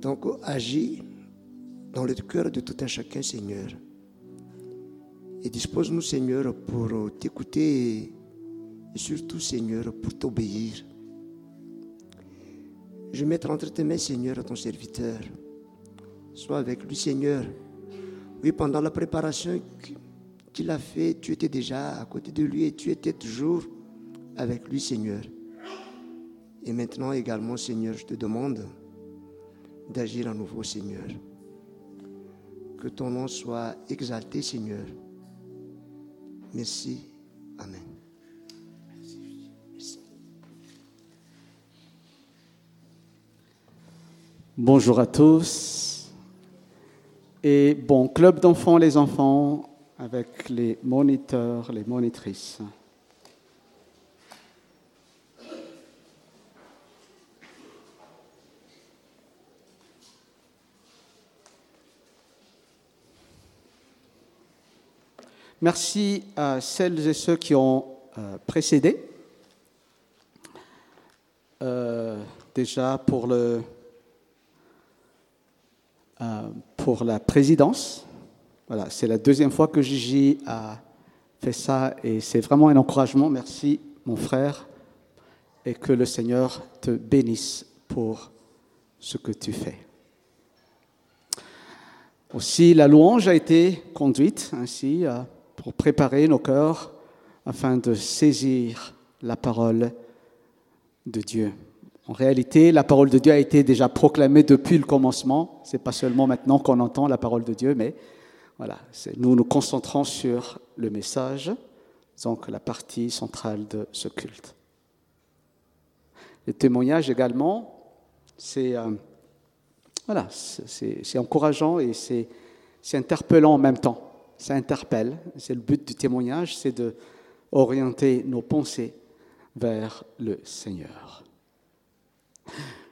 Donc, agis dans le cœur de tout un chacun, Seigneur. Et dispose-nous, Seigneur, pour t'écouter et surtout, Seigneur, pour t'obéir. Je mettre entre tes mains, Seigneur, ton serviteur. Sois avec lui, Seigneur. Oui, pendant la préparation qu'il a fait, tu étais déjà à côté de lui et tu étais toujours avec lui, Seigneur. Et maintenant également, Seigneur, je te demande d'agir à nouveau, Seigneur. Que ton nom soit exalté, Seigneur. Merci. Amen. Bonjour à tous. Et bon, club d'enfants, les enfants, avec les moniteurs, les monitrices. Merci à celles et ceux qui ont euh, précédé. Euh, déjà pour, le, euh, pour la présidence. Voilà, c'est la deuxième fois que Gigi a fait ça et c'est vraiment un encouragement. Merci mon frère et que le Seigneur te bénisse pour ce que tu fais. Aussi, la louange a été conduite ainsi pour préparer nos cœurs afin de saisir la parole de Dieu. En réalité, la parole de Dieu a été déjà proclamée depuis le commencement. C'est pas seulement maintenant qu'on entend la parole de Dieu, mais voilà, nous nous concentrons sur le message, donc la partie centrale de ce culte. Le témoignage également, c'est euh, voilà, c'est encourageant et c'est interpellant en même temps ça interpelle. C'est le but du témoignage, c'est de orienter nos pensées vers le Seigneur.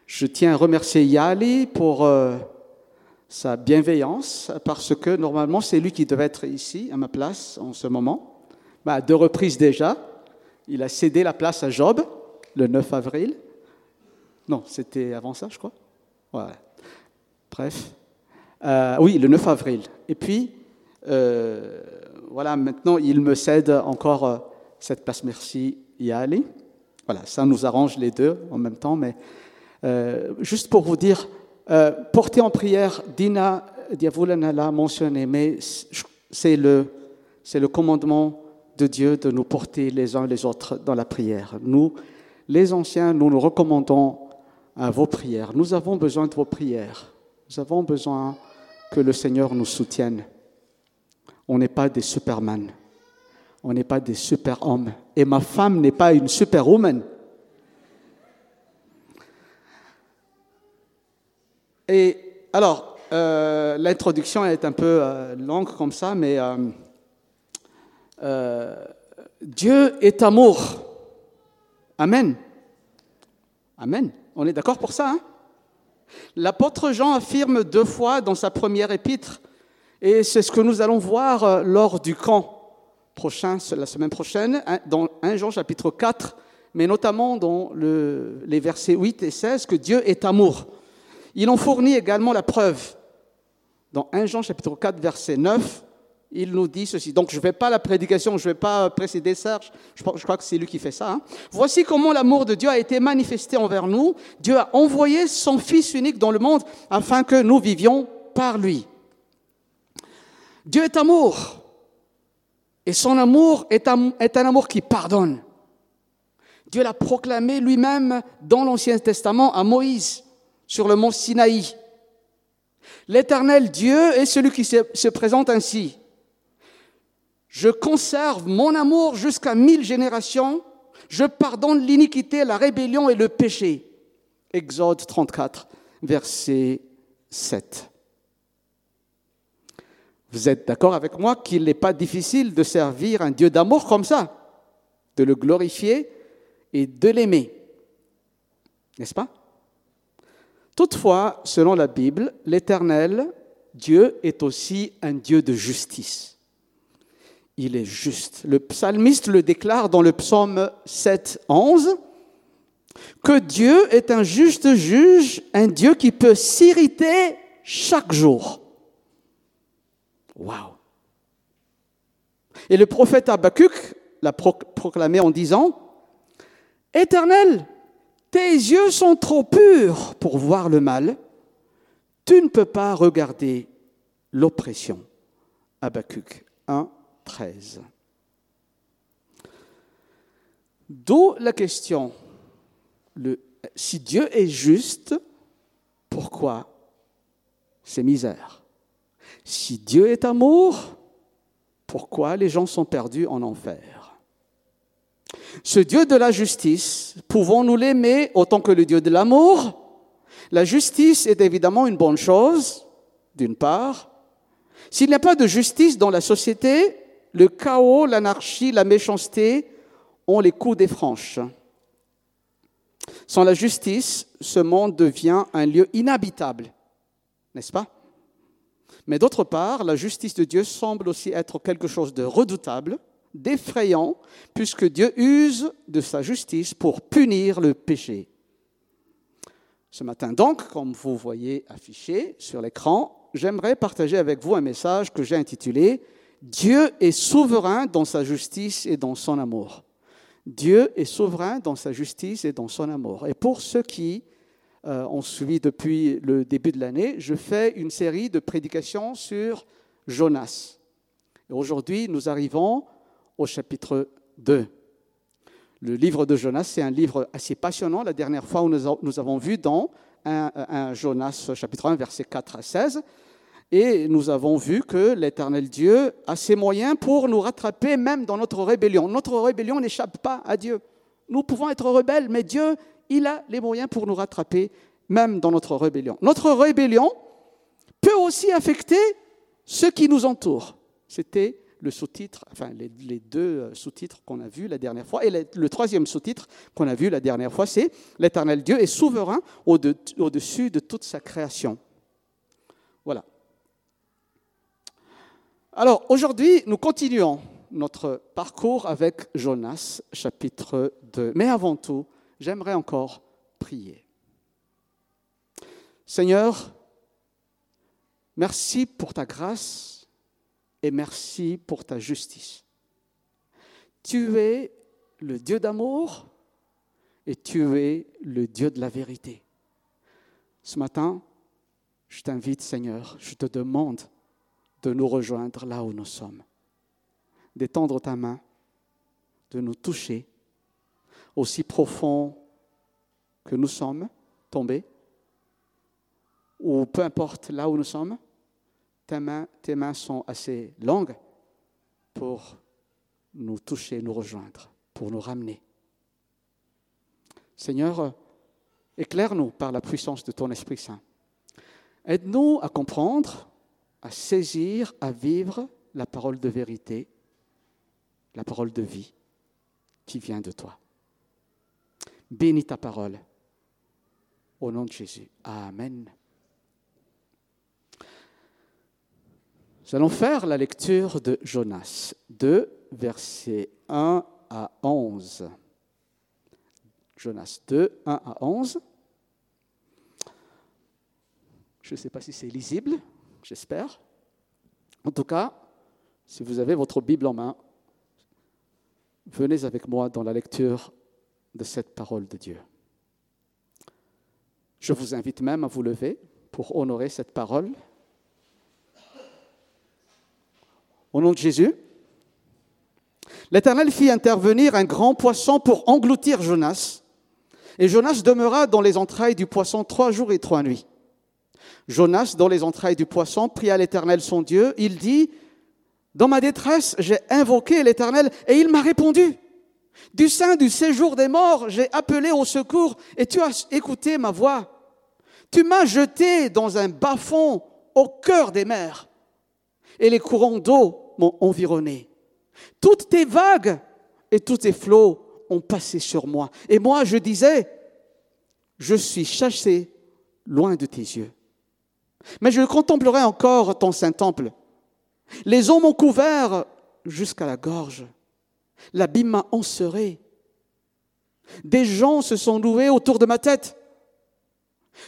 Je tiens à remercier Yali pour euh, sa bienveillance, parce que normalement c'est lui qui devait être ici à ma place en ce moment. Bah, deux reprises déjà, il a cédé la place à Job le 9 avril. Non, c'était avant ça, je crois. Bref. Euh, oui, le 9 avril. Et puis, euh, voilà, maintenant, il me cède encore euh, cette place. Merci, Yali. Voilà, ça nous arrange les deux en même temps, mais euh, juste pour vous dire, porter en prière, Dina Diavoulana l'a mentionné, mais c'est le, c'est le commandement de Dieu de nous porter les uns les autres dans la prière. Nous, les anciens, nous nous recommandons à vos prières. Nous avons besoin de vos prières. Nous avons besoin que le Seigneur nous soutienne. On n'est pas des superman. On n'est pas des super-hommes. Et ma femme n'est pas une superwoman. Et alors, euh, l'introduction est un peu euh, longue comme ça, mais euh, Dieu est amour. Amen. Amen. On est d'accord pour ça hein? L'apôtre Jean affirme deux fois dans sa première épître et c'est ce que nous allons voir euh, lors du camp prochain, la semaine prochaine, dans 1 Jean chapitre 4, mais notamment dans les versets 8 et 16, que Dieu est amour. Il en fournit également la preuve. Dans 1 Jean chapitre 4, verset 9, il nous dit ceci. Donc je ne fais pas la prédication, je ne vais pas précéder Serge, je crois que c'est lui qui fait ça. Hein. Voici comment l'amour de Dieu a été manifesté envers nous. Dieu a envoyé son Fils unique dans le monde afin que nous vivions par lui. Dieu est amour. Et son amour est un, amour qui pardonne. Dieu l'a proclamé lui-même dans l'Ancien Testament à Moïse, sur le mont Sinaï. L'éternel Dieu est celui qui se, se présente ainsi. Je conserve mon amour jusqu'à mille générations. Je pardonne l'iniquité, la rébellion et le péché. Exode 34, verset 7. Vous êtes d'accord avec moi qu'il n'est pas difficile de servir un Dieu d'amour comme ça, de le glorifier et de l'aimer. N'est-ce pas? Toutefois, selon la Bible, l'Éternel, Dieu est aussi un Dieu de justice. Il est juste. Le psalmiste le déclare dans le psaume 7, 11. que Dieu est un juste juge, un Dieu qui peut s'irriter chaque jour. Et le prophète Habakkuk l'a proclamé en disant Éternel, tes yeux sont trop purs pour voir le mal, tu ne peux pas regarder l'oppression. Habakkuk 1, 13. D'où la question, si Dieu est juste, pourquoi ces misères? Si Dieu est amour, pourquoi les gens sont perdus en enfer? Ce Dieu de la justice, pouvons-nous l'aimer autant que le Dieu de l'amour? La justice est évidemment une bonne chose, d'une part. S'il n'y a pas de justice dans la société, le chaos, l'anarchie, la méchanceté ont les coups des franches. Sans la justice, ce monde devient un lieu inhabitable, n'est-ce pas? Mais d'autre part, la justice de Dieu semble aussi être quelque chose de redoutable, d'effrayant, puisque Dieu use de sa justice pour punir le péché. Ce matin donc, comme vous voyez affiché sur l'écran, j'aimerais partager avec vous un message que j'ai intitulé Dieu est souverain dans sa justice et dans son amour. Dieu est souverain dans sa justice et dans son amour. Et pour ceux qui euh, ont suivi depuis le début de l'année, je fais une série de prédications sur Jonas. Aujourd'hui, nous arrivons au chapitre 2. Le livre de Jonas, c'est un livre assez passionnant. La dernière fois, nous avons vu dans un, un Jonas chapitre 1, verset 4 à 16, et nous avons vu que l'Éternel Dieu a ses moyens pour nous rattraper même dans notre rébellion. Notre rébellion n'échappe pas à Dieu. Nous pouvons être rebelles, mais Dieu, il a les moyens pour nous rattraper même dans notre rébellion. Notre rébellion peut aussi affecter ceux qui nous entourent. C'était le sous-titre, enfin les, deux euh, sous-titres qu'on a vus la dernière fois. Et le, troisième sous-titre qu'on a vu la dernière fois, c'est L'Éternel Dieu est souverain au-dessus de toute sa création. Voilà. Alors aujourd'hui, nous continuons notre parcours avec Jonas, chapitre 2. Mais avant tout, j'aimerais encore prier. Seigneur, merci pour ta grâce et merci pour ta justice. Tu es le Dieu d'amour et tu es le Dieu de la vérité. Ce matin, je t'invite, Seigneur, je te demande de nous rejoindre là où nous sommes, d'étendre ta main, de nous toucher, aussi profond que nous sommes tombés, ou peu importe là où nous sommes, tes mains, tes mains sont assez longues pour nous toucher, nous rejoindre, pour nous ramener. Seigneur, éclaire-nous par la puissance de ton Esprit Saint. Aide-nous à comprendre à saisir, à vivre la parole de vérité, la parole de vie qui vient de toi. Bénis ta parole. Au nom de Jésus. Amen. Nous allons faire la lecture de Jonas 2, versets 1 à 11. Jonas 2, 1 à 11. Je ne sais pas si c'est lisible j'espère. En tout cas, si vous avez votre Bible en main, venez avec moi dans la lecture de cette parole de Dieu. Je vous invite même à vous lever pour honorer cette parole. Au nom de Jésus, l'Éternel fit intervenir un grand poisson pour engloutir Jonas, et Jonas demeura dans les entrailles du poisson trois jours et trois nuits. Jonas, dans les entrailles du poisson, pria l'Éternel son Dieu. Il dit, Dans ma détresse, j'ai invoqué l'Éternel et il m'a répondu. Du sein du séjour des morts, j'ai appelé au secours et tu as écouté ma voix. Tu m'as jeté dans un bas-fond au cœur des mers et les courants d'eau m'ont environné. Toutes tes vagues et tous tes flots ont passé sur moi. Et moi, je disais, je suis chassé loin de tes yeux. Mais je contemplerai encore ton saint temple. Les eaux m'ont couvert jusqu'à la gorge. L'abîme m'a enserré. Des gens se sont loués autour de ma tête.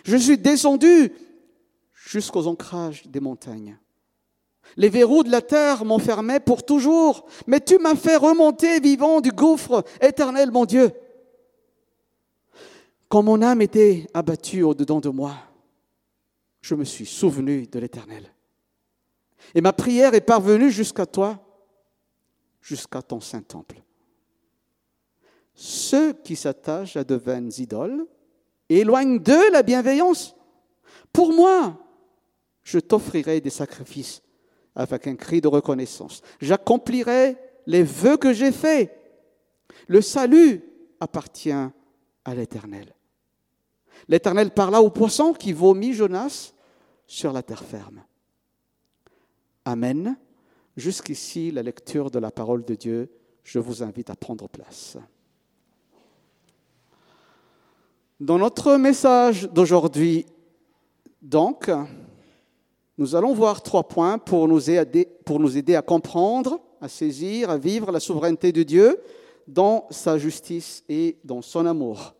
Je suis descendu jusqu'aux ancrages des montagnes. Les verrous de la terre m'enfermaient pour toujours, mais tu m'as fait remonter vivant du gouffre éternel, mon Dieu. Quand mon âme était abattue au-dedans de moi, je me suis souvenu de l'Éternel. Et ma prière est parvenue jusqu'à toi, jusqu'à ton saint temple. Ceux qui s'attachent à de vaines idoles éloignent d'eux la bienveillance. Pour moi, je t'offrirai des sacrifices avec un cri de reconnaissance. J'accomplirai les vœux que j'ai faits. Le salut appartient à l'Éternel. L'Éternel parla au poisson qui vomit Jonas sur la terre ferme. Amen. Jusqu'ici, la lecture de la parole de Dieu. Je vous invite à prendre place. Dans notre message d'aujourd'hui, donc, nous allons voir trois points pour nous, aider, pour nous aider à comprendre, à saisir, à vivre la souveraineté de Dieu dans sa justice et dans son amour.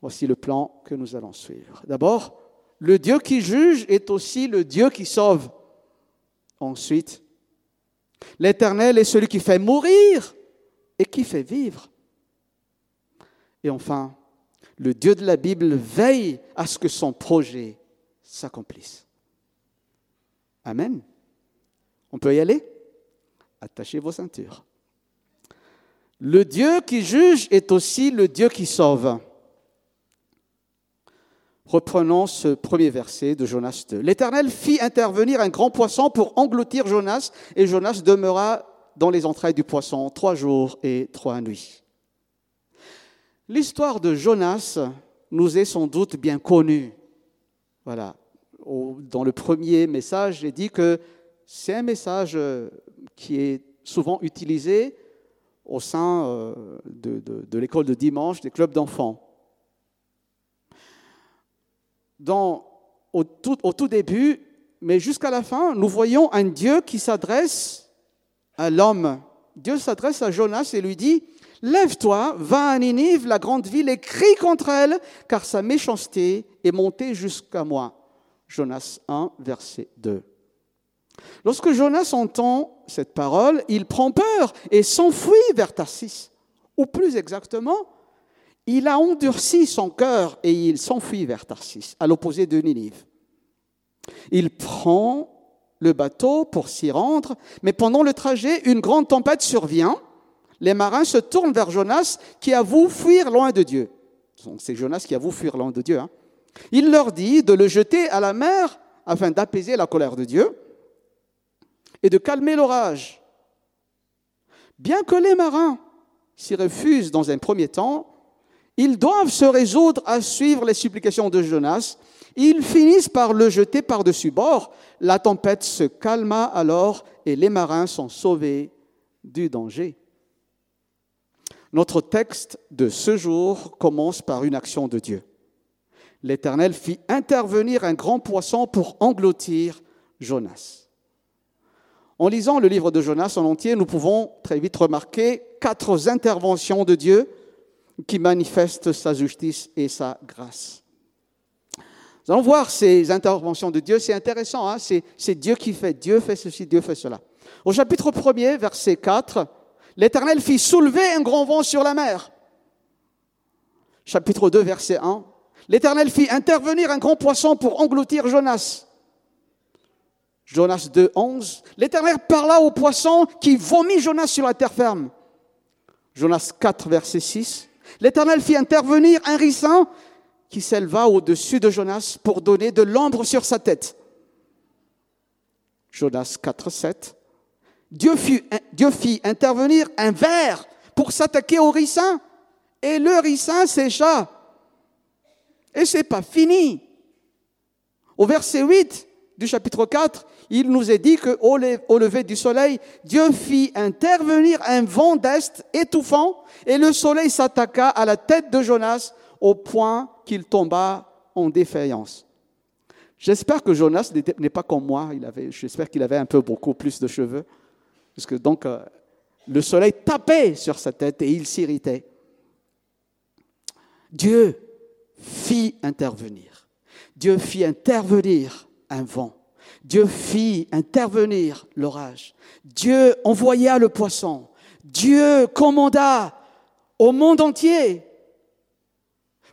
Voici le plan que nous allons suivre. D'abord, le Dieu qui juge est aussi le Dieu qui sauve. Ensuite, l'Éternel est celui qui fait mourir et qui fait vivre. Et enfin, le Dieu de la Bible veille à ce que son projet s'accomplisse. Amen. On peut y aller? Attachez vos ceintures. Le Dieu qui juge est aussi le Dieu qui sauve. Reprenons ce premier verset de Jonas 2. L'Éternel fit intervenir un grand poisson pour engloutir Jonas, et Jonas demeura dans les entrailles du poisson trois jours et trois nuits. L'histoire de Jonas nous est sans doute bien connue. Voilà, dans le premier message, j'ai dit que c'est un message euh, qui est souvent utilisé au sein euh, de, l'école de dimanche, des clubs d'enfants. Au tout, au tout début, mais jusqu'à la fin, nous voyons un Dieu qui s'adresse à l'homme. Dieu s'adresse à Jonas et lui dit, Lève-toi, va à Ninive, la grande ville, et crie contre elle, car sa méchanceté est montée jusqu'à moi. Jonas 1, verset 2. Lorsque Jonas entend cette parole, il prend peur et s'enfuit vers Tarsis. Ou plus exactement, il a endurci son cœur et il s'enfuit vers Tarsis, à l'opposé de Ninive. Il prend le bateau pour s'y rendre, mais pendant le trajet, une grande tempête survient. Les marins se tournent vers Jonas qui avoue fuir loin de Dieu. C'est Jonas qui avoue fuir loin de Dieu. Hein. Il leur dit de le jeter à la mer afin d'apaiser la colère de Dieu et de calmer l'orage. Bien que les marins s'y refusent dans un premier temps, ils doivent se résoudre à suivre les supplications de Jonas. Ils finissent par le jeter par-dessus bord. La tempête se calma alors et les marins sont sauvés du danger. Notre texte de ce jour commence par une action de Dieu l'Éternel fit intervenir un grand poisson pour engloutir Jonas. En lisant le livre de Jonas en entier, nous pouvons très vite remarquer quatre interventions de Dieu qui manifestent sa justice et sa grâce. Nous allons voir ces interventions de Dieu, c'est intéressant, hein. c'est Dieu qui fait, Dieu fait ceci, Dieu fait cela. Au chapitre 1er, verset 4, l'Éternel fit soulever un grand vent sur la mer. Chapitre 2, verset 1, l'Éternel fit intervenir un grand poisson pour engloutir Jonas. Jonas 2, 11. L'Éternel parla au poisson qui vomit Jonas sur la terre ferme. Jonas 4, verset 6. L'Éternel fit intervenir un ricin qui s'éleva au-dessus de Jonas pour donner de l'ombre sur sa tête. Jonas 4, 7. Dieu fit, intervenir un ver pour s'attaquer au ricin, et le ricin sécha. Et c'est pas fini. Au verset 8 du chapitre 4, il nous est dit qu'au lever du soleil, Dieu fit intervenir un vent d'est étouffant et le soleil s'attaqua à la tête de Jonas au point qu'il tomba en défaillance. J'espère que Jonas n'est pas comme moi. j'espère qu'il avait un peu beaucoup plus de cheveux. Parce que donc, euh, le soleil tapait sur sa tête et il s'irritait. Dieu fit intervenir. Dieu fit intervenir un vent. Dieu fit intervenir l'orage. Dieu envoya le poisson. Dieu commanda au monde entier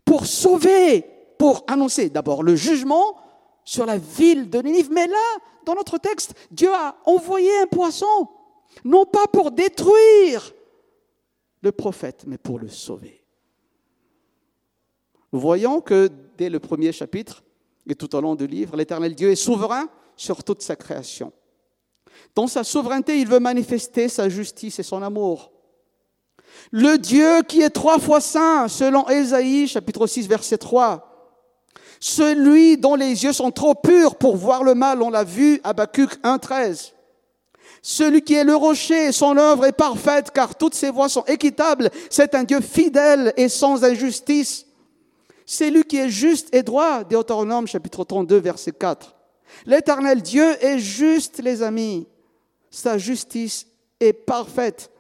pour sauver, pour annoncer d'abord le jugement sur la ville de Ninive. Mais là, dans notre texte, Dieu a envoyé un poisson, non pas pour détruire le prophète, mais pour le sauver. Voyons que dès le premier chapitre et tout au long du livre, l'Éternel Dieu est souverain sur toute sa création. Dans sa souveraineté, il veut manifester sa justice et son amour. Le Dieu qui est trois fois saint, selon Ésaïe chapitre 6 verset 3. Celui dont les yeux sont trop purs pour voir le mal, on l'a vu, Habacuc 1.13. Celui qui est le rocher, son œuvre est parfaite car toutes ses voies sont équitables. C'est un Dieu fidèle et sans injustice. C'est lui qui est juste et droit, Deutéronome chapitre 32 verset 4. L'éternel Dieu est juste, les amis. Sa justice est parfaite.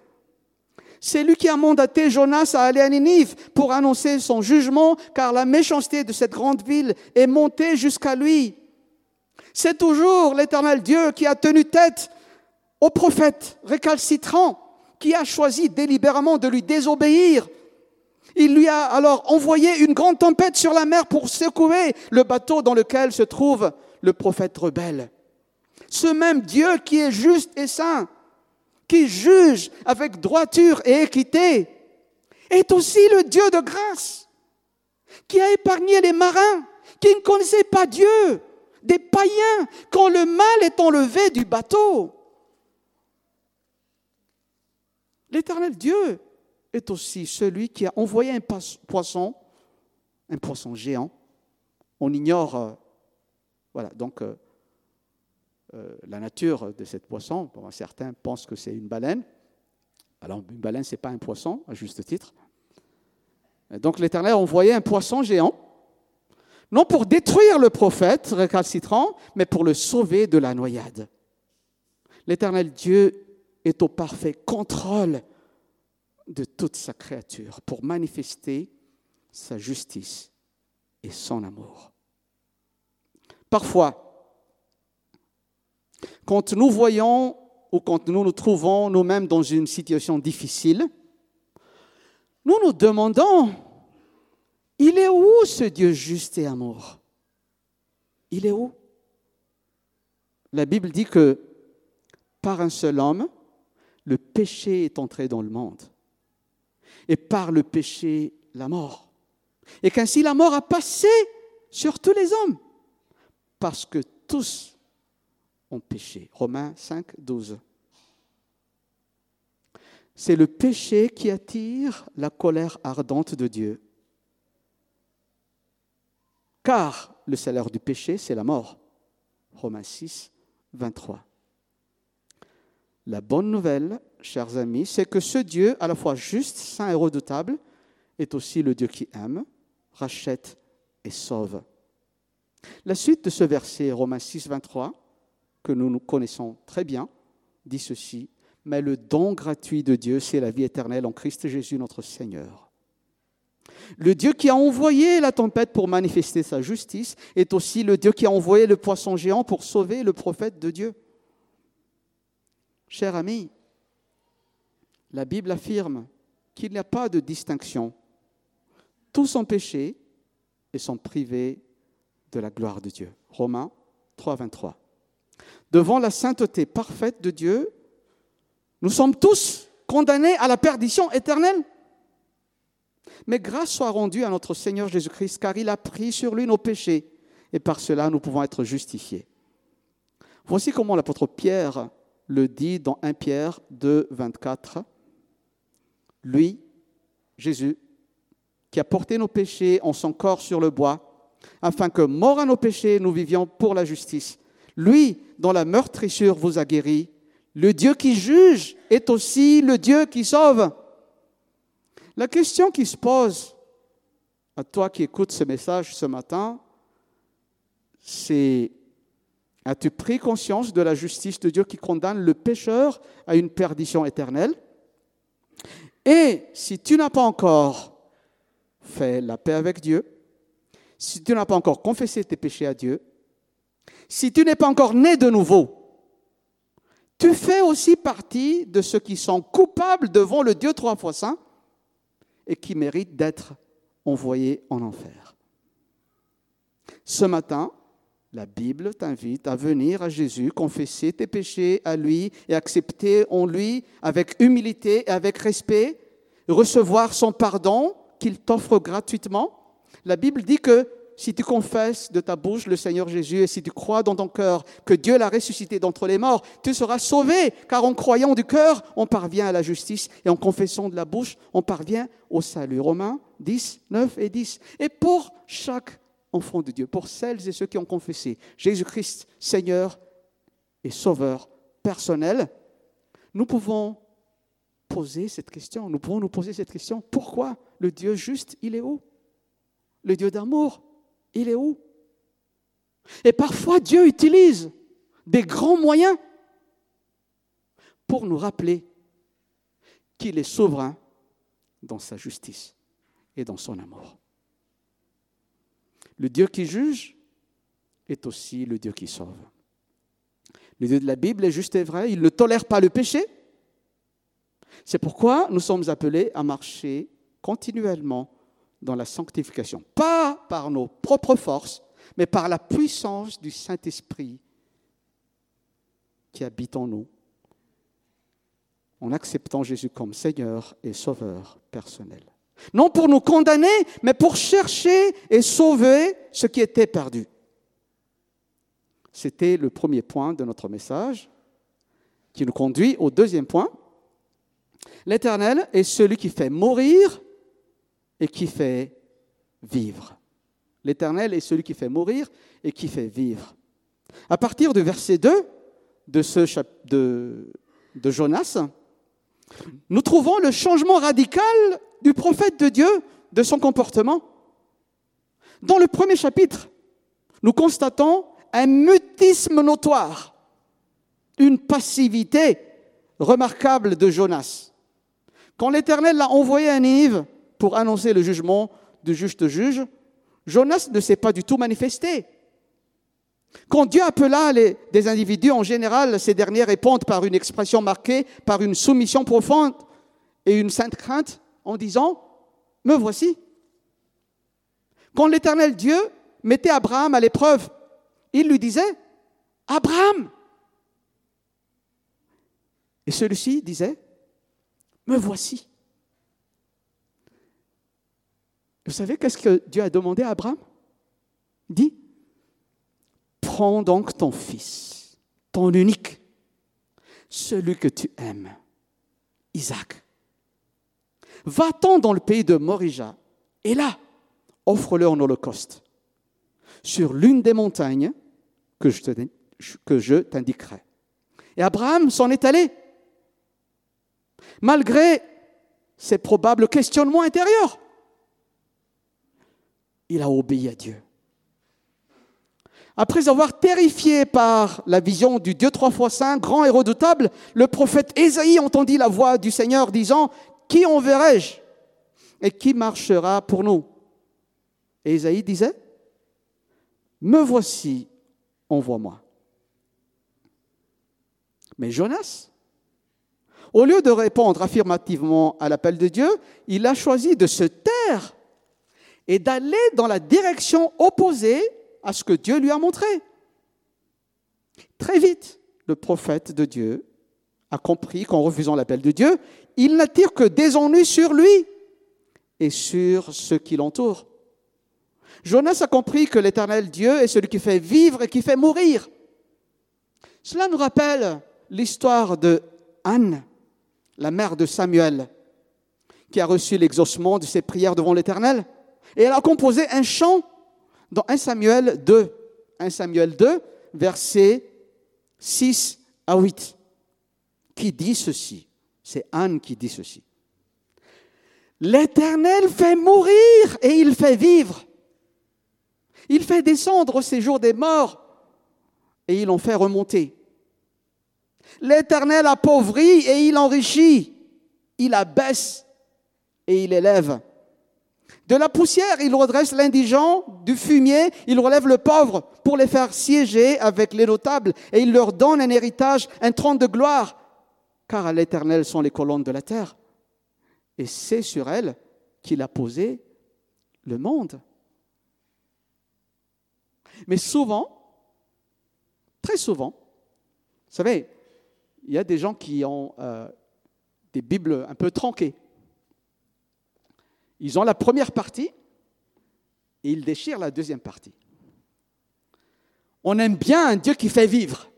C'est lui qui a mandaté Jonas à aller à Ninive pour annoncer son jugement, car la méchanceté de cette grande ville est montée jusqu'à lui. C'est toujours l'éternel Dieu qui a tenu tête au prophète récalcitrant, qui a choisi délibérément de lui désobéir il lui a alors envoyé une grande tempête sur la mer pour secouer le bateau dans lequel se trouve le prophète rebelle. Ce même Dieu qui est juste et saint, qui juge avec droiture et équité, est aussi le Dieu de grâce, qui a épargné les marins qui ne connaissaient pas Dieu, des païens, quand le mal est enlevé du bateau. L'éternel Dieu est aussi celui qui a envoyé un poisson, un poisson géant. On ignore, euh, voilà, donc euh, euh, la nature de cette poisson. certains pensent que c'est une baleine. Alors, une baleine, ce n'est pas un poisson, à juste titre. Donc, l'Éternel a envoyé un poisson géant, non pour détruire le prophète récalcitrant, mais pour le sauver de la noyade. L'Éternel Dieu est au parfait contrôle de toute sa créature pour manifester sa justice et son amour. Parfois, quand nous voyons ou quand nous nous trouvons nous-mêmes dans une situation difficile, nous nous demandons, il est où ce Dieu juste et amour? Il est où? La Bible dit que par un seul homme, le péché est entré dans le monde. Et par le péché la mort. Et qu'ainsi la mort a passé sur tous les hommes, parce que tous ont péché. Romains 5, 12. C'est le péché qui attire la colère ardente de Dieu. Car le salaire du péché, c'est la mort. Romains 6, 23. La bonne nouvelle, chers amis, c'est que ce Dieu, à la fois juste, saint et redoutable, est aussi le Dieu qui aime, rachète et sauve. La suite de ce verset, Romains 6, 23, que nous nous connaissons très bien, dit ceci, mais le don gratuit de Dieu, c'est la vie éternelle en Christ Jésus notre Seigneur. Le Dieu qui a envoyé la tempête pour manifester sa justice est aussi le Dieu qui a envoyé le poisson géant pour sauver le prophète de Dieu. Cher ami, la Bible affirme qu'il n'y a pas de distinction. Tous sont péchés et sont privés de la gloire de Dieu. Romains 3, 23. Devant la sainteté parfaite de Dieu, nous sommes tous condamnés à la perdition éternelle. Mais grâce soit rendue à notre Seigneur Jésus-Christ, car il a pris sur lui nos péchés, et par cela nous pouvons être justifiés. Voici comment l'apôtre Pierre le dit dans 1 Pierre 2, 24. Lui, Jésus, qui a porté nos péchés en son corps sur le bois, afin que, mort à nos péchés, nous vivions pour la justice. Lui, dont la meurtrissure vous a guéri, le Dieu qui juge est aussi le Dieu qui sauve. La question qui se pose à toi qui écoutes ce message ce matin, c'est As-tu pris conscience de la justice de Dieu qui condamne le pécheur à une perdition éternelle? Et si tu n'as pas encore fait la paix avec Dieu, si tu n'as pas encore confessé tes péchés à Dieu, si tu n'es pas encore né de nouveau, tu fais aussi partie de ceux qui sont coupables devant le Dieu trois fois saint et qui méritent d'être envoyés en enfer. Ce matin, la Bible t'invite à venir à Jésus, confesser tes péchés à lui et accepter en lui avec humilité et avec respect, recevoir son pardon qu'il t'offre gratuitement. La Bible dit que si tu confesses de ta bouche le Seigneur Jésus et si tu crois dans ton cœur que Dieu l'a ressuscité d'entre les morts, tu seras sauvé, car en croyant du cœur, on parvient à la justice et en confessant de la bouche, on parvient au salut. Romains 10, 9 et 10. Et pour chaque enfants de Dieu, pour celles et ceux qui ont confessé Jésus-Christ Seigneur et Sauveur personnel, nous pouvons poser cette question. Nous pouvons nous poser cette question. Pourquoi le Dieu juste, il est où? Le Dieu d'amour, il est où? Et parfois, Dieu utilise des grands moyens pour nous rappeler qu'il est souverain dans sa justice et dans son amour. Le Dieu qui juge est aussi le Dieu qui sauve. Le Dieu de la Bible est juste et vrai, il ne tolère pas le péché. C'est pourquoi nous sommes appelés à marcher continuellement dans la sanctification, pas par nos propres forces, mais par la puissance du Saint-Esprit qui habite en nous, en acceptant Jésus comme Seigneur et Sauveur personnel. Non pour nous condamner, mais pour chercher et sauver ce qui était perdu. C'était le premier point de notre message qui nous conduit au deuxième point. L'Éternel est celui qui fait mourir et qui fait vivre. L'Éternel est celui qui fait mourir et qui fait vivre. À partir du verset 2 de, ce, de, de Jonas, nous trouvons le changement radical du prophète de Dieu, de son comportement. Dans le premier chapitre, nous constatons un mutisme notoire, une passivité remarquable de Jonas. Quand l'Éternel l'a envoyé à Ninive pour annoncer le jugement du juste juge, Jonas ne s'est pas du tout manifesté. Quand Dieu appela des individus, en général, ces derniers répondent par une expression marquée par une soumission profonde et une sainte crainte en disant, me voici. Quand l'Éternel Dieu mettait Abraham à l'épreuve, il lui disait, Abraham. Et celui-ci disait, me voici. Vous savez qu'est-ce que Dieu a demandé à Abraham? Dit, prends donc ton fils, ton unique, celui que tu aimes, Isaac, Va-t'en dans le pays de Morija, et là, offre-le en holocauste, sur l'une des montagnes que je t'indiquerai. Et Abraham s'en est allé, malgré ses probables questionnements intérieurs. Il a obéi à Dieu. Après avoir terrifié par la vision du Dieu trois fois saint, grand et redoutable, le prophète Ésaïe entendit la voix du Seigneur disant qui enverrai-je Et qui marchera pour nous? Et Isaïe disait, Me voici, envoie-moi. Mais Jonas, au lieu de répondre affirmativement à l'appel de Dieu, il a choisi de se taire et d'aller dans la direction opposée à ce que Dieu lui a montré. Très vite, le prophète de Dieu a compris qu'en refusant l'appel de Dieu, il n'attire que des ennuis sur lui et sur ceux qui l'entourent. Jonas a compris que l'éternel Dieu est celui qui fait vivre et qui fait mourir. Cela nous rappelle l'histoire de Anne, la mère de Samuel, qui a reçu l'exaucement de ses prières devant l'éternel. Et elle a composé un chant dans 1 Samuel 2. 1 Samuel 2, versets 6 à 8 qui dit ceci? C'est Anne qui dit ceci. L'Éternel fait mourir et il fait vivre. Il fait descendre au séjour des morts et il en fait remonter. L'Éternel appauvrit et il enrichit. Il abaisse et il élève. De la poussière, il redresse l'indigent, du fumier, il relève le pauvre pour les faire siéger avec les notables, et il leur donne un héritage, un trône de gloire, car à l'Éternel sont les colonnes de la terre. Et c'est sur elles qu'il a posé le monde. Mais souvent, très souvent, vous savez, il y a des gens qui ont euh, des Bibles un peu tronquées. Ils ont la première partie et ils déchirent la deuxième partie. On aime bien un Dieu qui fait vivre,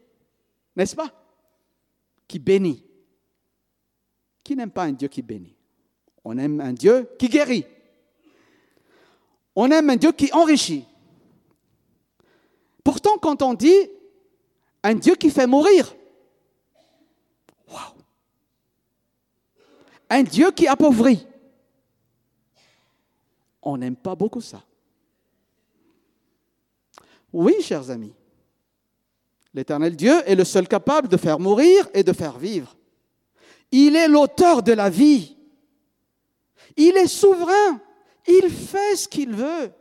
n'est-ce pas? Qui bénit. Qui n'aime pas un Dieu qui bénit? On aime un Dieu qui guérit. On aime un Dieu qui enrichit. Pourtant, quand on dit un Dieu qui fait mourir, waouh Un Dieu qui appauvrit, on n'aime pas beaucoup ça. Oui, chers amis, l'éternel Dieu est le seul capable de faire mourir et de faire vivre. Il est l'auteur de la vie. Il est souverain. Il fait ce qu'il veut.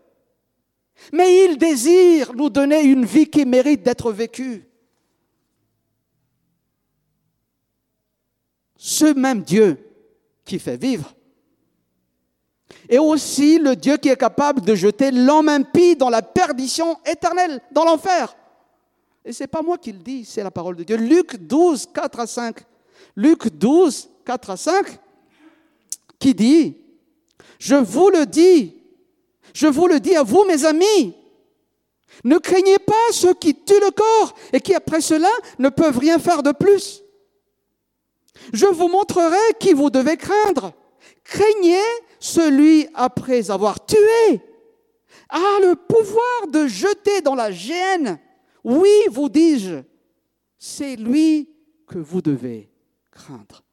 Mais il désire nous donner une vie qui mérite d'être vécue. Ce même Dieu qui fait vivre et aussi le Dieu qui est capable de jeter l'homme impie dans la perdition éternelle, dans l'enfer. Et ce pas moi qui le dis, c'est la parole de Dieu. Luc 12, 4 à 5. Luc 12, 4 à 5, qui dit, je vous le dis, je vous le dis à vous, mes amis, ne craignez pas ceux qui tuent le corps et qui, après cela, ne peuvent rien faire de plus. Je vous montrerai qui vous devez craindre. Craignez celui après avoir tué a le pouvoir de jeter dans la géhenne. Oui, vous dis-je, c'est lui que vous devez craindre.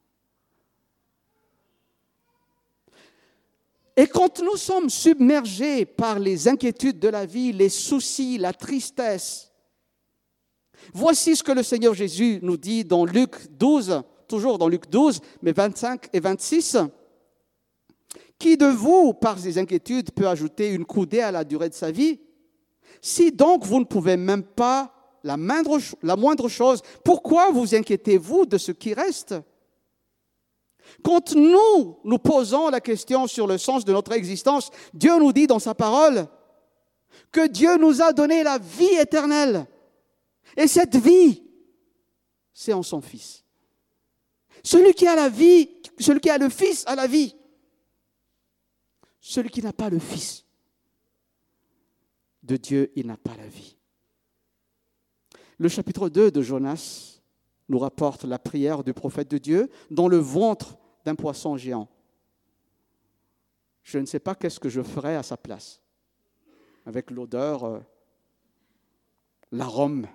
Et quand nous sommes submergés par les inquiétudes de la vie, les soucis, la tristesse, voici ce que le Seigneur Jésus nous dit dans Luc 12, toujours dans Luc 12, mais 25 et 26. Qui de vous, par ses inquiétudes, peut ajouter une coudée à la durée de sa vie? Si donc vous ne pouvez même pas la moindre, chose, pourquoi vous inquiétez-vous de ce qui reste? Quand nous nous posons la question sur le sens de notre existence, Dieu nous dit dans sa parole que Dieu nous a donné la vie éternelle. Et cette vie, c'est en son Fils. Celui qui a la vie, celui qui a le Fils a la vie. Celui qui n'a pas le Fils de Dieu, il n'a pas la vie. Le chapitre 2 de Jonas nous rapporte la prière du prophète de Dieu dans le ventre d'un poisson géant. Je ne sais pas qu'est-ce que je ferais à sa place, avec l'odeur, euh, l'arôme,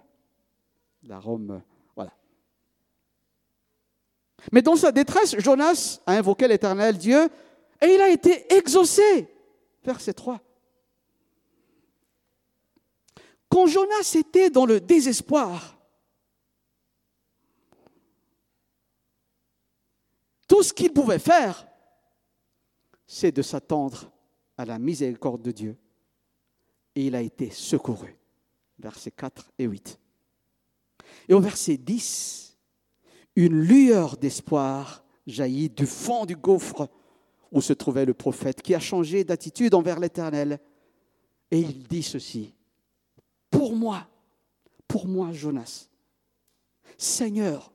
l'arôme, euh, voilà. Mais dans sa détresse, Jonas a invoqué l'Éternel Dieu et il a été exaucé. Verset 3. Quand Jonas était dans le désespoir, tout ce qu'il pouvait faire, c'est de s'attendre à la miséricorde de Dieu. Et il a été secouru. Versets 4 et 8. Et au verset 10, une lueur d'espoir jaillit du fond du gouffre où se trouvait le prophète, qui a changé d'attitude envers l'Éternel. Et il dit ceci, pour moi, pour moi, Jonas, Seigneur,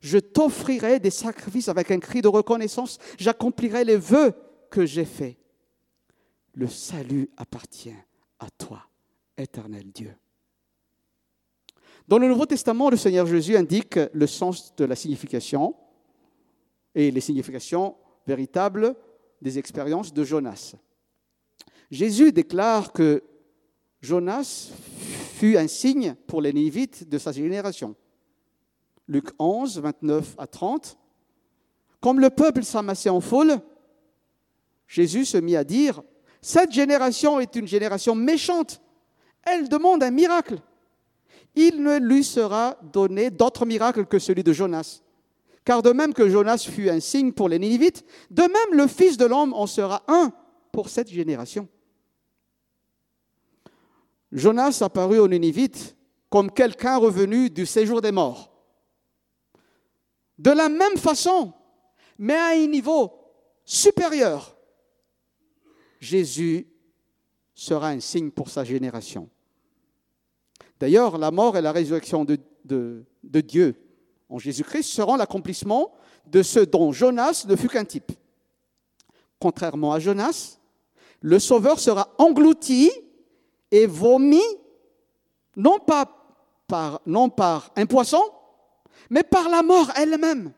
je t'offrirai des sacrifices avec un cri de reconnaissance, j'accomplirai les vœux que j'ai faits. Le salut appartient à toi, éternel Dieu. Dans le Nouveau Testament, le Seigneur Jésus indique le sens de la signification et les significations véritables des expériences de Jonas. Jésus déclare que Jonas fut un signe pour les Nivites de sa génération. Luc 11, 29 à 30. Comme le peuple s'amassait en foule, Jésus se mit à dire, Cette génération est une génération méchante. Elle demande un miracle. Il ne lui sera donné d'autre miracle que celui de Jonas. Car de même que Jonas fut un signe pour les Ninivites, de même le Fils de l'homme en sera un pour cette génération. Jonas apparut aux Ninivites comme quelqu'un revenu du séjour des morts. De la même façon, mais à un niveau supérieur, Jésus sera un signe pour sa génération. D'ailleurs, la mort et la résurrection de, de Dieu en Jésus-Christ seront l'accomplissement de ce dont Jonas ne fut qu'un type. Contrairement à Jonas, le Sauveur sera englouti et vomi, non pas par, par un poisson, mais par la mort elle-même.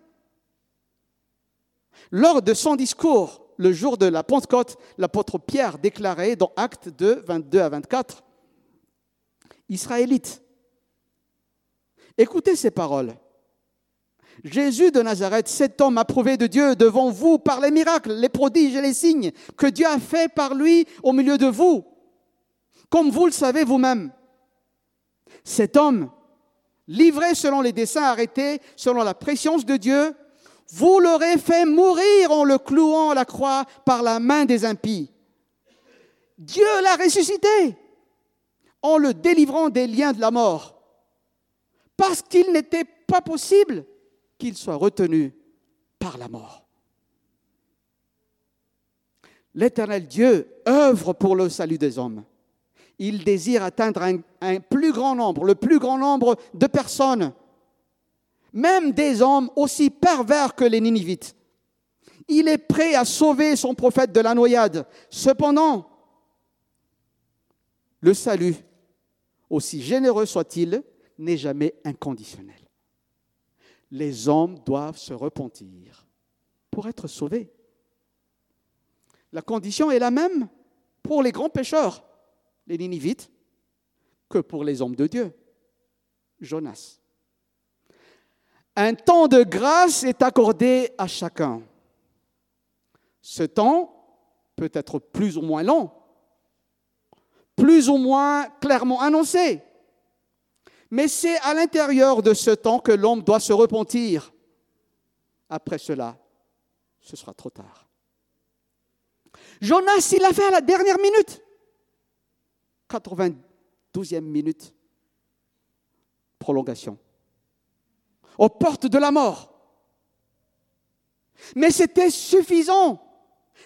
Lors de son discours, le jour de la Pentecôte, l'apôtre Pierre déclarait dans Actes 2, 22 à 24, Israélites, écoutez ces paroles. Jésus de Nazareth, cet homme approuvé de Dieu devant vous par les miracles, les prodiges et les signes que Dieu a fait par lui au milieu de vous, comme vous le savez vous-même. Cet homme, livré selon les desseins arrêtés, selon la préscience de Dieu, vous l'aurez fait mourir en le clouant à la croix par la main des impies. Dieu l'a ressuscité en le délivrant des liens de la mort, parce qu'il n'était pas possible qu'il soit retenu par la mort. L'éternel Dieu œuvre pour le salut des hommes. Il désire atteindre un, plus grand nombre, le plus grand nombre de personnes, même des hommes aussi pervers que les Ninivites. Il est prêt à sauver son prophète de la noyade. Cependant, le salut, aussi généreux soit-il, n'est jamais inconditionnel les hommes doivent se repentir pour être sauvés. La condition est la même pour les grands pécheurs, les Ninivites, que pour les hommes de Dieu, Jonas. Un temps de grâce est accordé à chacun. Ce temps peut être plus ou moins long, plus ou moins clairement annoncé. Mais c'est à l'intérieur de ce temps que l'homme doit se repentir. Après cela, ce sera trop tard. Jonas, il l'a fait à la dernière minute. 92e minute. Prolongation. Aux portes de la mort. Mais c'était suffisant,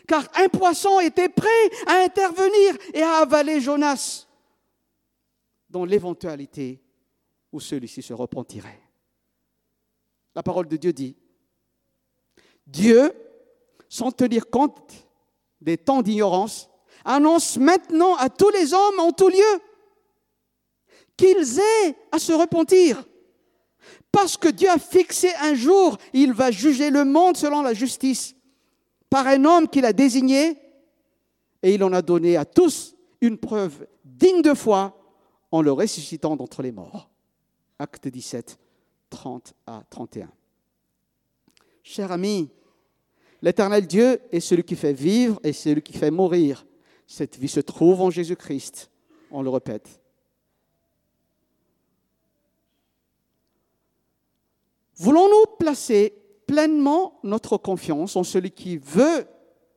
car un poisson était prêt à intervenir et à avaler Jonas dans l'éventualité où celui-ci se repentirait. La parole de Dieu dit, Dieu, sans tenir compte des temps d'ignorance, annonce maintenant à tous les hommes en tout lieu qu'ils aient à se repentir. Parce que Dieu a fixé un jour, il va juger le monde selon la justice, par un homme qu'il a désigné, et il en a donné à tous une preuve digne de foi en le ressuscitant d'entre les morts. Acte 17, 30 à 31. Cher ami, l'éternel Dieu est celui qui fait vivre et celui qui fait mourir. Cette vie se trouve en Jésus-Christ. On le répète. Voulons-nous placer pleinement notre confiance en celui qui veut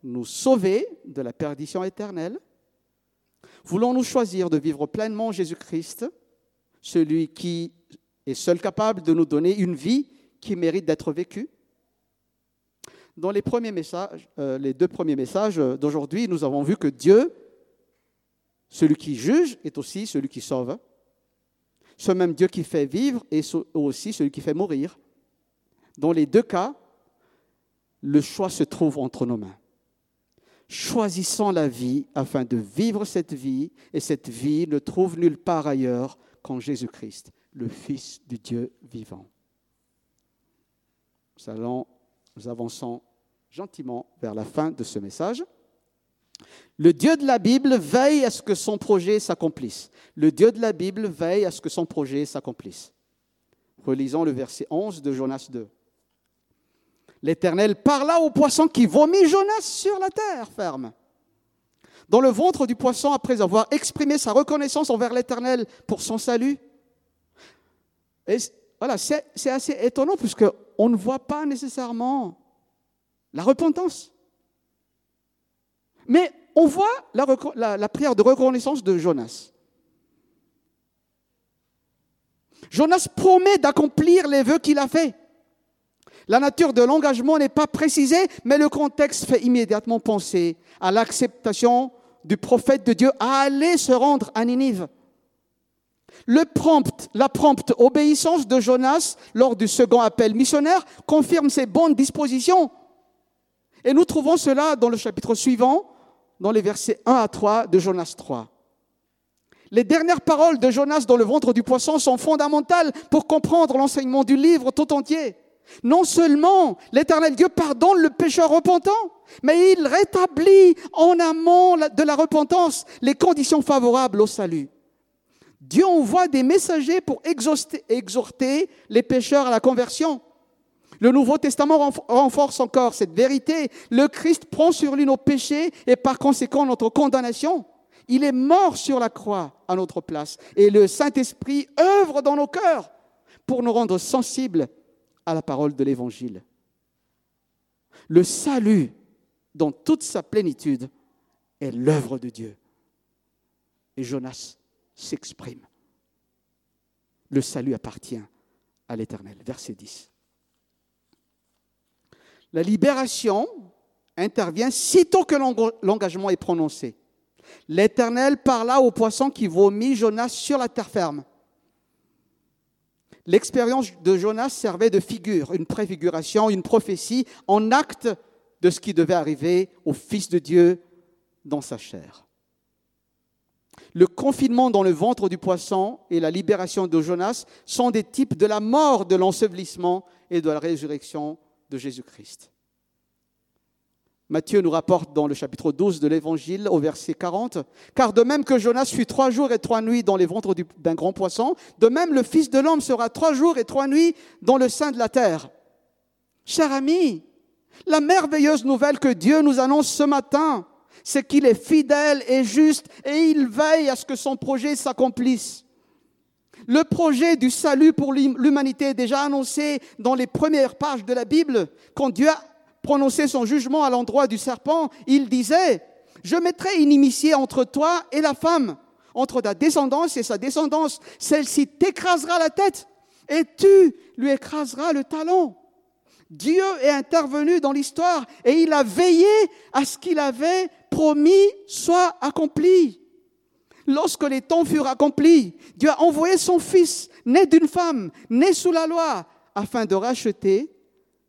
nous sauver de la perdition éternelle? Voulons-nous choisir de vivre pleinement Jésus-Christ, celui qui est seul capable de nous donner une vie qui mérite d'être vécue. Dans les, premiers messages, euh, les deux premiers messages d'aujourd'hui, nous avons vu que Dieu, celui qui juge, est aussi celui qui sauve. Ce même Dieu qui fait vivre est aussi celui qui fait mourir. Dans les deux cas, le choix se trouve entre nos mains. Choisissons la vie afin de vivre cette vie, et cette vie ne trouve nulle part ailleurs qu'en Jésus-Christ le Fils du Dieu vivant. Nous, allons, nous avançons gentiment vers la fin de ce message. Le Dieu de la Bible veille à ce que son projet s'accomplisse. Le Dieu de la Bible veille à ce que son projet s'accomplisse. Relisons le verset 11 de Jonas 2. L'Éternel parla au poisson qui vomit Jonas sur la terre ferme. Dans le ventre du poisson, après avoir exprimé sa reconnaissance envers l'Éternel pour son salut, et voilà, c'est assez étonnant puisqu'on ne voit pas nécessairement la repentance. Mais on voit la, prière de reconnaissance de Jonas. Jonas promet d'accomplir les vœux qu'il a faits. La nature de l'engagement n'est pas précisée, mais le contexte fait immédiatement penser à l'acceptation du prophète de Dieu à aller se rendre à Ninive. Le prompt, la prompte obéissance de Jonas lors du second appel missionnaire confirme ses bonnes dispositions. Et nous trouvons cela dans le chapitre suivant, dans les versets 1 à 3 de Jonas 3. Les dernières paroles de Jonas dans le ventre du poisson sont fondamentales pour comprendre l'enseignement du livre tout entier. Non seulement l'Éternel Dieu pardonne le pécheur repentant, mais il rétablit en amont de la repentance les conditions favorables au salut. Dieu envoie des messagers pour exhorter les pécheurs à la conversion. Le Nouveau Testament renforce encore cette vérité. Le Christ prend sur lui nos péchés et par conséquent notre condamnation. Il est mort sur la croix à notre place et le Saint-Esprit œuvre dans nos cœurs pour nous rendre sensibles à la parole de l'Évangile. Le salut, dans toute sa plénitude, est l'œuvre de Dieu. Et Jonas s'exprime. Le salut appartient à l'Éternel. Verset 10. La libération intervient sitôt que l'engagement est prononcé. L'Éternel parla au poisson qui vomit Jonas sur la terre ferme. L'expérience de Jonas servait de figure, une préfiguration, une prophétie en acte de ce qui devait arriver au Fils de Dieu dans sa chair. Le confinement dans le ventre du poisson et la libération de Jonas sont des types de la mort, de l'ensevelissement et de la résurrection de Jésus-Christ. Matthieu nous rapporte dans le chapitre 12 de l'Évangile au verset 40, car de même que Jonas fut trois jours et trois nuits dans les ventres d'un grand poisson, de même le Fils de l'homme sera trois jours et trois nuits dans le sein de la terre. Cher ami, la merveilleuse nouvelle que Dieu nous annonce ce matin, c'est qu'il est fidèle et juste et il veille à ce que son projet s'accomplisse. Le projet du salut pour l'humanité est déjà annoncé dans les premières pages de la Bible, quand Dieu a prononcé son jugement à l'endroit du serpent, il disait, je mettrai une inimitié entre toi et la femme, entre ta descendance et sa descendance. Celle-ci t'écrasera la tête et tu lui écraseras le talon. Dieu est intervenu dans l'histoire et il a veillé à ce qu'il avait promis soit accompli. Lorsque les temps furent accomplis, Dieu a envoyé son Fils, né d'une femme, né sous la loi, afin de racheter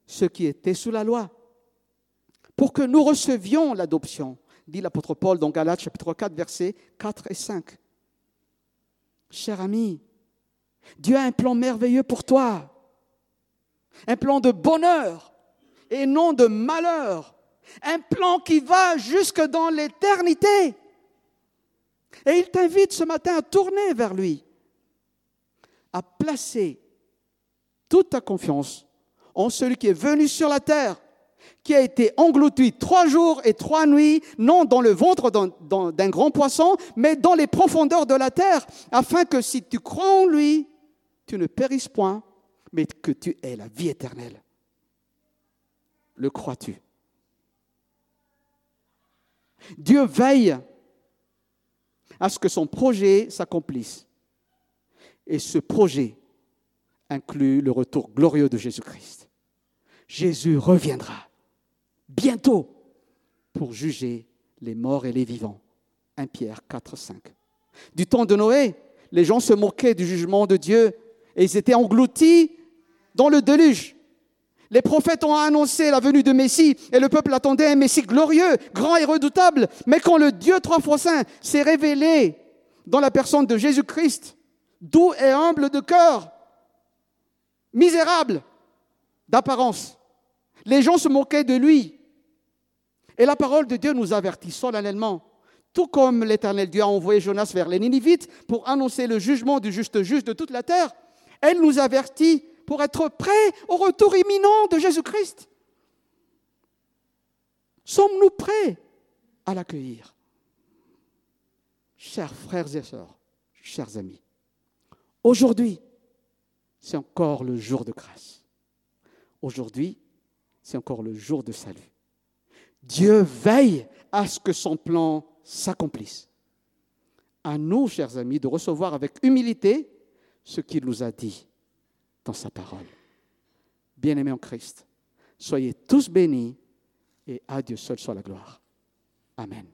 ce qui était sous la loi pour que nous recevions l'adoption, dit l'apôtre Paul dans Galates chapitre 4, versets 4 et 5. Cher ami, Dieu a un plan merveilleux pour toi, un plan de bonheur et non de malheur, un plan qui va jusque dans l'éternité. Et il t'invite ce matin à tourner vers lui, à placer toute ta confiance en celui qui est venu sur la terre qui a été englouti trois jours et trois nuits, non dans le ventre d'un grand poisson, mais dans les profondeurs de la terre, afin que si tu crois en lui, tu ne périsses point, mais que tu aies la vie éternelle. Le crois-tu? Dieu veille à ce que son projet s'accomplisse. Et ce projet inclut le retour glorieux de Jésus-Christ. Jésus reviendra bientôt pour juger les morts et les vivants. 1 Pierre 4, 5. Du temps de Noé, les gens se moquaient du jugement de Dieu et ils étaient engloutis dans le déluge. Les prophètes ont annoncé la venue de Messie et le peuple attendait un Messie glorieux, grand et redoutable. Mais quand le Dieu trois fois saint s'est révélé dans la personne de Jésus-Christ, doux et humble de cœur, misérable d'apparence, les gens se moquaient de lui. Et la parole de Dieu nous avertit solennellement. Tout comme l'Éternel Dieu a envoyé Jonas vers les Ninivites pour annoncer le jugement du juste juge de toute la terre, elle nous avertit pour être prêts au retour imminent de Jésus-Christ. Sommes-nous prêts à l'accueillir? Chers frères et sœurs, chers amis, aujourd'hui, c'est encore le jour de grâce. Aujourd'hui, c'est encore le jour de salut. Dieu veille à ce que son plan s'accomplisse. À nous, chers amis, de recevoir avec humilité ce qu'il nous a dit sa parole. Bien-aimés en Christ, soyez tous bénis et à Dieu seul soit la gloire. Amen.